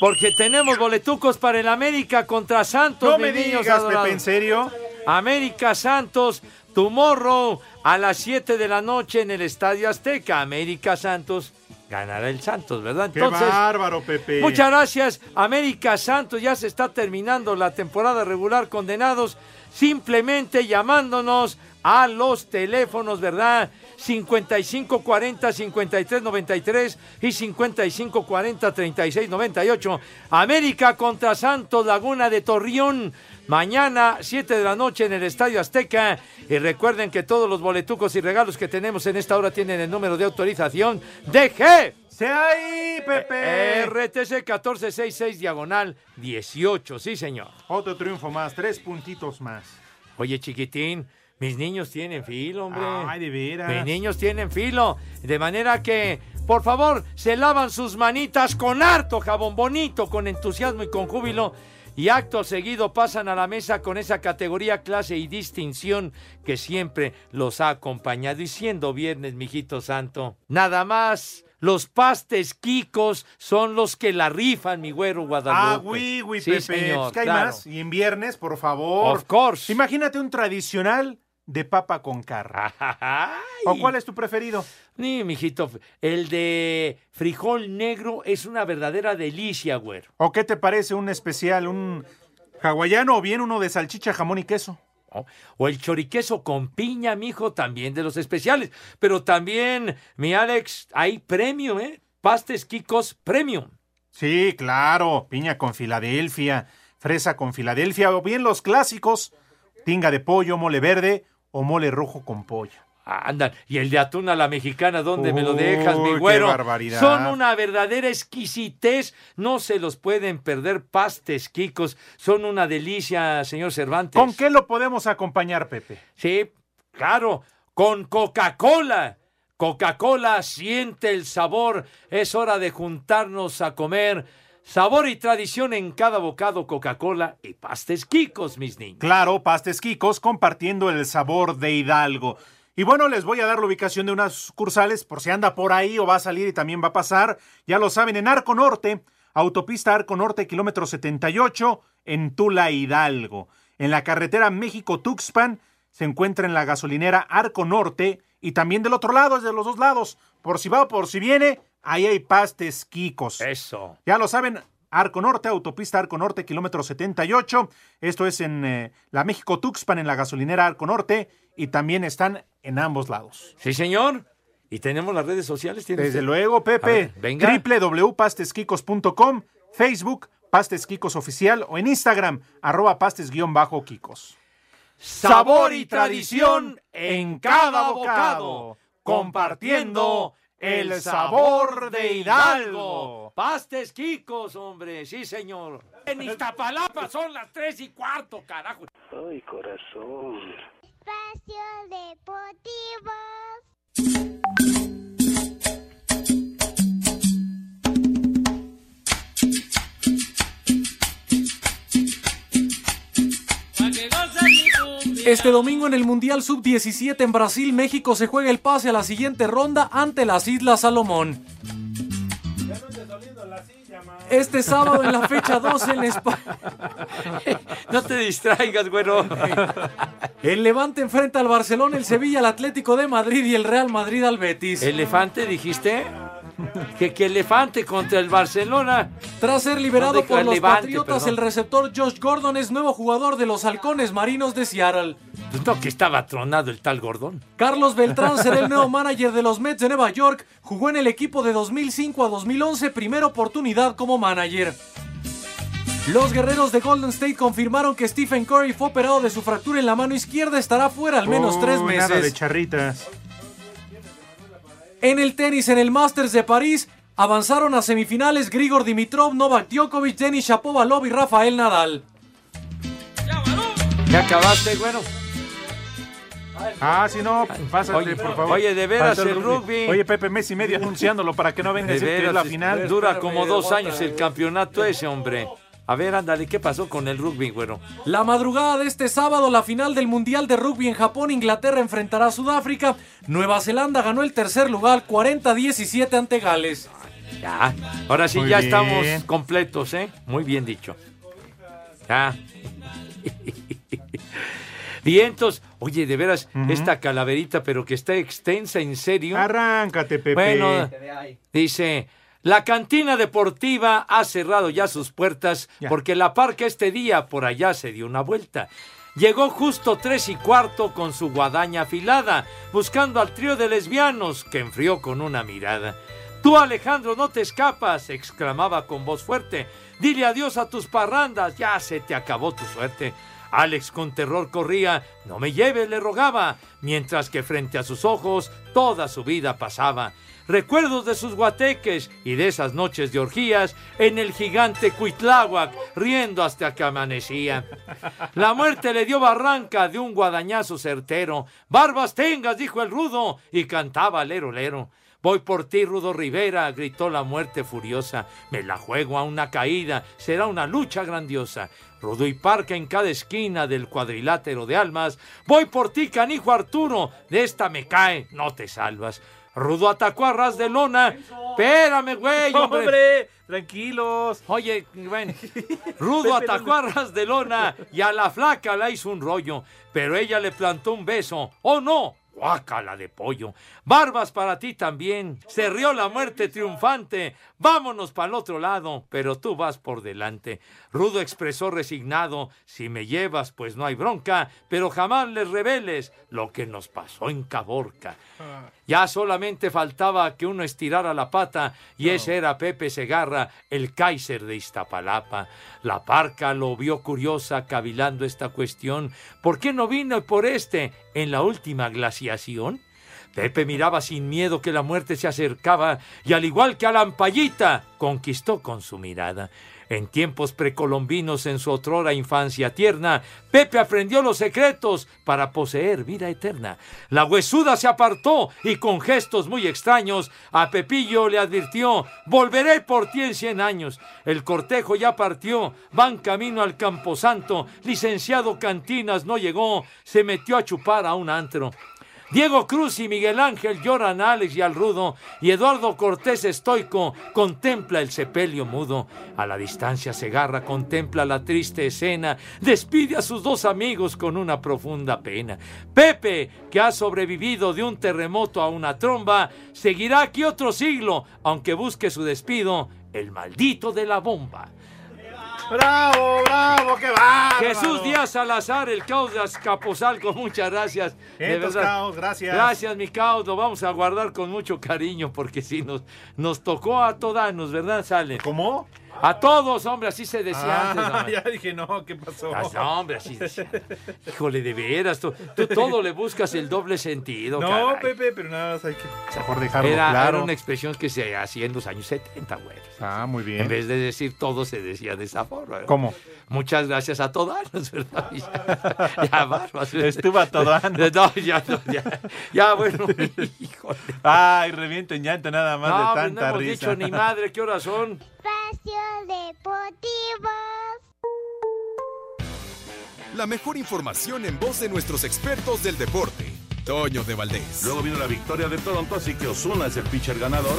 porque tenemos boletucos para el América contra Santos, No mis me niños digas, adorados. Pepe, ¿en serio? América Santos, tomorrow a las 7 de la noche en el Estadio Azteca. América Santos ganará el Santos, ¿verdad? Qué bárbaro, Pepe. Muchas gracias, América Santos. Ya se está terminando la temporada regular, condenados. Simplemente llamándonos a los teléfonos, ¿verdad? 5540 5393 y 5540 3698. América contra Santos Laguna de Torreón. Mañana, 7 de la noche en el Estadio Azteca. Y recuerden que todos los boletucos y regalos que tenemos en esta hora tienen el número de autorización de G. ¡Se ahí, Pepe! RTC 1466 diagonal 18, sí señor. Otro triunfo más, tres puntitos más. Oye, chiquitín, mis niños tienen filo, hombre. Ay, de veras. Mis niños tienen filo. De manera que, por favor, se lavan sus manitas con harto jabón bonito, con entusiasmo y con júbilo. Y acto seguido pasan a la mesa con esa categoría, clase y distinción que siempre los ha acompañado. Y siendo viernes, mijito santo, nada más. Los pastes Kikos son los que la rifan, mi güero Guadalupe. Ah, oui, Sí, Pepe. señor, Pues que hay claro. más. Y en viernes, por favor. Of course. Imagínate un tradicional de papa con carne. ¿O cuál es tu preferido? Ni, mijito, el de frijol negro es una verdadera delicia, güero. ¿O qué te parece un especial, un hawaiano o bien uno de salchicha, jamón y queso? O el choriqueso con piña, mijo, también de los especiales. Pero también, mi Alex, hay premio, ¿eh? Pastes Kikos Premium. Sí, claro. Piña con Filadelfia, fresa con Filadelfia, o bien los clásicos, tinga de pollo, mole verde o mole rojo con pollo. Andan, y el de atún a la mexicana, ¿dónde me lo dejas, mi qué güero? barbaridad. Son una verdadera exquisitez, no se los pueden perder pastes Kikos, son una delicia, señor Cervantes. ¿Con qué lo podemos acompañar, Pepe? Sí, claro, con Coca-Cola. Coca-Cola siente el sabor, es hora de juntarnos a comer. Sabor y tradición en cada bocado Coca-Cola y pastes Kikos, mis niños. Claro, pastes Kikos compartiendo el sabor de Hidalgo. Y bueno, les voy a dar la ubicación de unas sucursales por si anda por ahí o va a salir y también va a pasar. Ya lo saben, en Arco Norte, autopista Arco Norte, kilómetro 78, en Tula, Hidalgo. En la carretera México-Tuxpan se encuentra en la gasolinera Arco Norte y también del otro lado, es de los dos lados. Por si va o por si viene, ahí hay pastes Kikos. Eso. Ya lo saben, Arco Norte, autopista Arco Norte, kilómetro 78. Esto es en eh, la México Tuxpan, en la gasolinera Arco Norte, y también están en ambos lados. Sí, señor. Y tenemos las redes sociales. ¿tiene Desde usted? luego, Pepe, www.pastesquicos.com, Facebook, Pastes Kikos Oficial, o en Instagram, arroba pastes-kikos. Sabor y tradición en cada bocado, compartiendo el sabor de Hidalgo. Pastes Kikos, hombre, sí, señor. En Iztapalapa son las tres y cuarto, carajo. Ay, corazón. Espacio Deportivo. Este domingo en el Mundial Sub-17 en Brasil, México se juega el pase a la siguiente ronda ante las Islas Salomón. Este sábado en la fecha 12 en España. No te distraigas, güero. El Levante enfrenta al Barcelona, el Sevilla al Atlético de Madrid y el Real Madrid al Betis. ¿Elefante dijiste? Que, que elefante contra el Barcelona. Tras ser liberado No, por los Levante, Patriotas, perdón. el receptor Josh Gordon es nuevo jugador de los Halcones Marinos de Seattle. Pues no, que estaba tronado el tal Gordón. Carlos Beltrán será el nuevo manager de los Mets de Nueva York. Jugó en el equipo de 2005 a 2011, primera oportunidad como manager. Los guerreros de Golden State confirmaron que Stephen Curry fue operado de su fractura en la mano izquierda, estará fuera al menos tres Uy, Nada de meses. charritas. En el tenis, en el Masters de París, avanzaron a semifinales Grigor Dimitrov, Novak Djokovic, Denis Shapovalov y Rafael Nadal. ¿Ya acabaste, güero? Ah, si no, pásate, Oye, por favor. oye, de veras, el rugby. Oye, Pepe, mes y medio anunciándolo para que no venga a De decir que es la final. Dura como dos años el campeonato ese, hombre. A ver, ándale, ¿qué pasó con el rugby, güero? La madrugada de este sábado, la final del Mundial de Rugby en Japón, Inglaterra enfrentará a Sudáfrica. Nueva Zelanda ganó el tercer lugar 40-17 ante Gales. Ya, ahora sí Muy ya bien. estamos completos, ¿eh? Muy bien dicho. Ya. Vientos. Oye, de veras, esta calaverita, pero que está extensa, ¿en serio? Arráncate, Pepe. Bueno, dice, la cantina deportiva ha cerrado ya sus puertas porque la parca este día por allá se dio una vuelta. Llegó justo tres y cuarto con su guadaña afilada, buscando al trío de lesbianos que enfrió con una mirada. Tú, Alejandro, no te escapas, exclamaba con voz fuerte. Dile adiós a tus parrandas, ya se te acabó tu suerte. Alex con terror corría, no me lleves, le rogaba, mientras que frente a sus ojos toda su vida pasaba. Recuerdos de sus guateques y de esas noches de orgías en el gigante Cuitláhuac, riendo hasta que amanecía. La muerte le dio barranca de un guadañazo certero. Barbas tengas, dijo el rudo, y cantaba lero lero. Voy por ti, Rudo Rivera, gritó la muerte furiosa. Me la juego a una caída, será una lucha grandiosa. Rudo y Parca en cada esquina del cuadrilátero de almas. Voy por ti, canijo Arturo, de esta me cae, no te salvas. Rudo atacó a ras de lona. Espérame, güey, hombre. Hombre, tranquilos. Oye, bueno, Rudo atacó a ras de lona y a la flaca la hizo un rollo, pero ella le plantó un beso. ¡Oh, no! Guácala de pollo. Barbas para ti también. Se rió la muerte triunfante. Vámonos para el otro lado, pero tú vas por delante. Rudo expresó resignado. Si me llevas, pues no hay bronca, pero jamás les reveles lo que nos pasó en Caborca. Ya solamente faltaba que uno estirara la pata y ese era Pepe Segarra, el Kaiser de Iztapalapa. La parca lo vio curiosa cavilando esta cuestión. ¿Por qué no vino por este en la última glaciación? Pepe miraba sin miedo que la muerte se acercaba y al igual que a la ampallita, conquistó con su mirada. En tiempos precolombinos, en su otrora infancia tierna, Pepe aprendió los secretos para poseer vida eterna. La huesuda se apartó y con gestos muy extraños a Pepillo le advirtió, volveré por ti en cien años. El cortejo ya partió, van camino al camposanto, licenciado Cantinas no llegó, se metió a chupar a un antro. Diego Cruz y Miguel Ángel lloran a Alex y al Rudo, y Eduardo Cortés estoico contempla el sepelio mudo. A la distancia Segarra contempla la triste escena, despide a sus dos amigos con una profunda pena. Pepe, que ha sobrevivido de un terremoto a una tromba, seguirá aquí otro siglo, aunque busque su despido el maldito de la bomba. ¡Bravo, bravo! ¡Qué bárbaro! Jesús Díaz Salazar, el caos de Azcapotzalco, muchas gracias. De Vientos, verdad. Caos, gracias. Gracias, mi caos, lo vamos a guardar con mucho cariño porque sí nos, nos tocó a todanos, ¿verdad, Sale? ¿Cómo? A todos, hombre, así se decía Ah, antes. hombre. ya dije, no, ¿qué pasó? Ah, no, hombre, así decía. Híjole, de veras, tú, tú todo le buscas el doble sentido, No, caray. Pepe, pero nada más hay que mejor dejarlo Era, claro. era una expresión que se hacía en los años 70, güey. Ah, muy bien. En vez de decir todo, se decía de esa forma. ¿verdad? ¿Cómo? Muchas gracias a todos, ¿verdad? Ya, ya barbas. Estuvo a todano. No, ya, no, ya, ya, bueno, híjole. Ay, reviento en llanto nada más No, de tanta no hemos risa. dicho ni madre, ¿qué horas son? Espacio Deportivo. La mejor información en voz de nuestros expertos del deporte. Toño de Valdés. Luego vino la victoria de Toronto, así que Osuna es el pitcher ganador.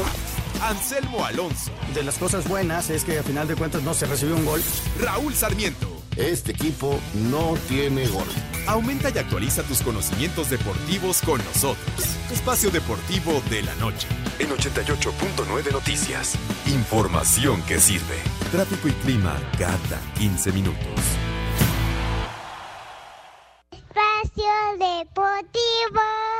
Anselmo Alonso. De las cosas buenas es que a final de cuentas no se recibió un gol. Raúl Sarmiento. Este equipo no tiene gol. Aumenta y actualiza tus conocimientos deportivos con nosotros. Espacio Deportivo de la Noche. En 88.9 Noticias. Información que sirve. Tráfico y clima cada 15 minutos. Espacio Deportivo.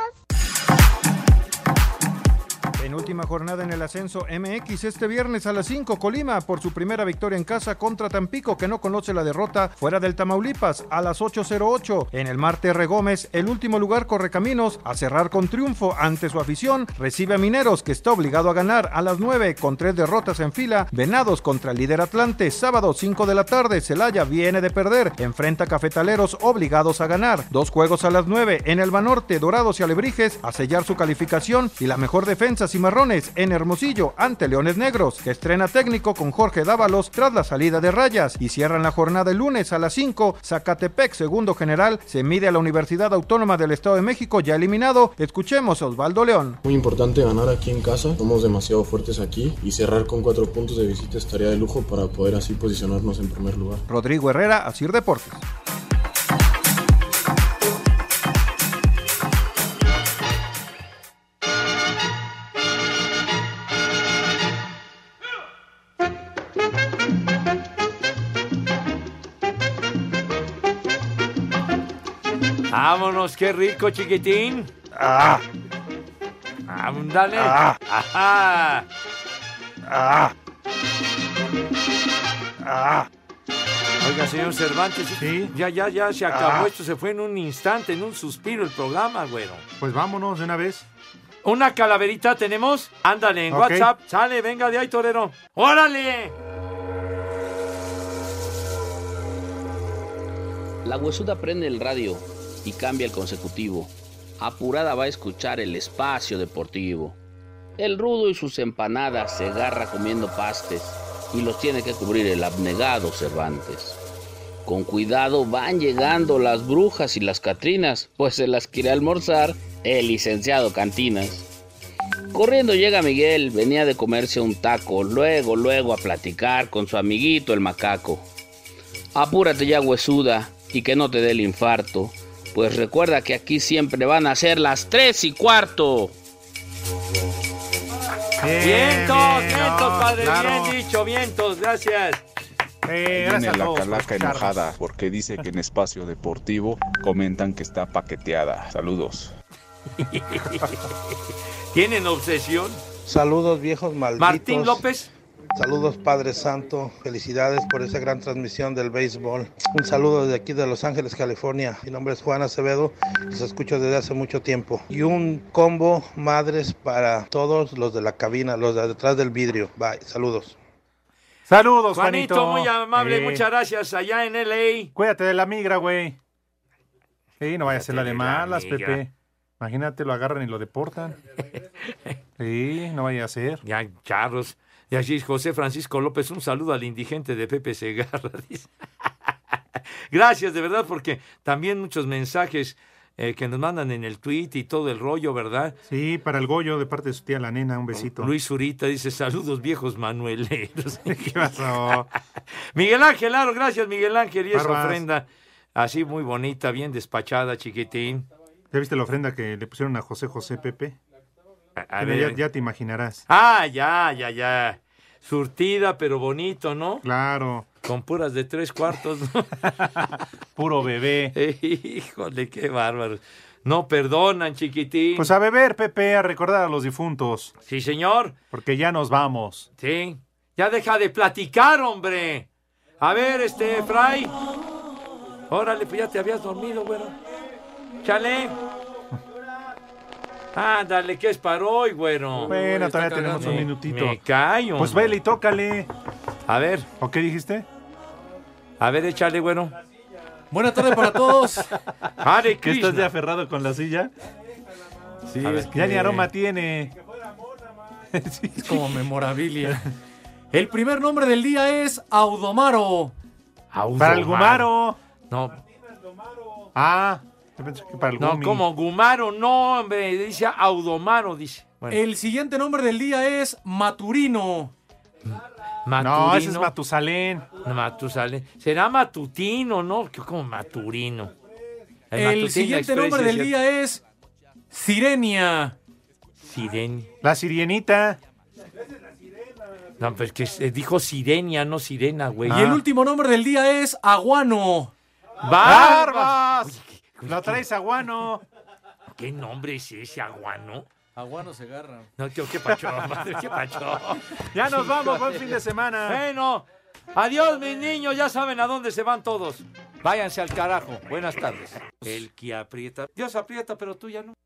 Penúltima jornada en el ascenso MX este viernes a las 5 Colima por su primera victoria en casa contra Tampico que no conoce la derrota fuera del Tamaulipas a las 8.08. En el Marte R. Gómez, el último lugar corre caminos a cerrar con triunfo ante su afición. Recibe a Mineros que está obligado a ganar a las 9 con tres derrotas en fila. Venados contra el líder Atlante, sábado 5 de la tarde. Celaya viene de perder. Enfrenta a Cafetaleros obligados a ganar. Dos juegos a las 9 en el Banorte, Dorados y Alebrijes a sellar su calificación y la mejor defensa Cimarrones en Hermosillo ante Leones Negros, que estrena técnico con Jorge Dávalos tras la salida de rayas y cierran la jornada el lunes a las 5. Zacatepec, segundo general, se mide a la Universidad Autónoma del Estado de México ya eliminado. Escuchemos a Osvaldo León. Muy importante ganar aquí en casa, somos demasiado fuertes aquí y cerrar con cuatro puntos de visita estaría de lujo para poder así posicionarnos en primer lugar. Rodrigo Herrera, Asir Deportes. Vámonos, qué rico, chiquitín. Ah. Ándale. Ah. Ajá. Ah. Ah. Oiga, señor Cervantes, Sí. ya, ya, ya se acabó Ah. esto, se fue en un instante, en un suspiro el programa, güero. Pues vámonos de una vez. ¿Una calaverita tenemos? Ándale, en Ok. WhatsApp, sale, venga de ahí, torero. ¡Órale! La huesuda prende el radio y cambia el consecutivo. Apurada va a escuchar el espacio deportivo. El rudo y sus empanadas se agarra comiendo pastes y los tiene que cubrir el abnegado Cervantes. Con cuidado van llegando las brujas y las catrinas, pues se las quiere almorzar el licenciado Cantinas. Corriendo llega Miguel, venía de comerse un taco, luego, luego a platicar con su amiguito el macaco. Apúrate ya, huesuda, y que no te dé el infarto, pues recuerda que aquí siempre van a ser las tres y cuarto. vientos, bien, vientos, no, padre, claro. bien dicho, vientos, gracias. Eh, Viene a la todos calaca enojada porque dice que en espacio deportivo comentan que está paqueteada. Saludos. ¿Tienen obsesión? Saludos viejos malditos. Martín López. Saludos Padre Santo. Felicidades por esa gran transmisión del béisbol. Un saludo desde aquí de Los Ángeles, California. Mi nombre es Juan Acevedo. Los escucho desde hace mucho tiempo. Y un combo madres para todos los de la cabina, los de detrás del vidrio. Bye. Saludos. Saludos, Juanito, Juanito. muy amable, Eh, muchas gracias allá en LA. Cuídate de la migra, güey. Sí, no vaya a ser la de de la malas. Pepe. Imagínate, lo agarran y lo deportan. Sí, no vaya a ser. Ya, charros. Y así José Francisco López, un saludo al indigente de Pepe Segarra. dice. Gracias, de verdad, porque también muchos mensajes eh, que nos mandan en el tweet y todo el rollo, ¿verdad? Sí, para el Goyo, de parte de su tía la nena, un besito. Luis Zurita dice, saludos viejos manueleros. ¿Qué pasó? Miguel Ángel Aro, gracias Miguel Ángel, y esa ofrenda así muy bonita, bien despachada, chiquitín. ¿Ya viste la ofrenda que le pusieron a José José Pepe? A ver. ya, ya te imaginarás. Ah, ya, ya, ya. Surtida, pero bonito, ¿no? Claro. Con puras de tres cuartos. ¿no? Puro bebé. Híjole, qué bárbaros. No perdonan, chiquitín. Pues a beber, Pepe, a recordar a los difuntos. Sí, señor. Porque ya nos vamos. Sí. Ya deja de platicar, hombre. A ver, este, Fray. Órale, pues ya te habías dormido, güero. Chale. Ándale, que es para hoy, güero. Bueno, todavía tenemos un minutito. Me callo. Pues vele y tócale. A ver. ¿O qué dijiste? A ver, échale, güero. Buena tarde para todos. Hare ¿Que estás ya aferrado con la silla? Sí, A ver, es que- Ya ni aroma tiene. Es como memorabilia. El primer nombre del día es Audomaro. Para el Gumaro. No. Ah, que para el No, Gumi. como Gumaro, no, hombre. Dice Audomaro, dice. Bueno, El siguiente nombre del día es Maturino. No, ese es Maturino. Matusalén. No, Matusalén. Será matutino, ¿no? Como maturino. El, siguiente Express, nombre del día es Sirenia. Siren. La sirienita. No, pero es que dijo sirenia, no sirena, güey. Y el último nombre del día es Aguano. ¡Barbas! ¡Barbas! Lo traes a guano. ¿Qué nombre es ese, aguano? Aguano se agarra. No, qué, qué pacho, madre, qué pacho. Ya nos vamos, buen fin de semana. Bueno, adiós mis niños, ya saben a dónde se van todos. Váyanse al carajo. Buenas tardes. El que aprieta. Dios aprieta, pero tú ya no.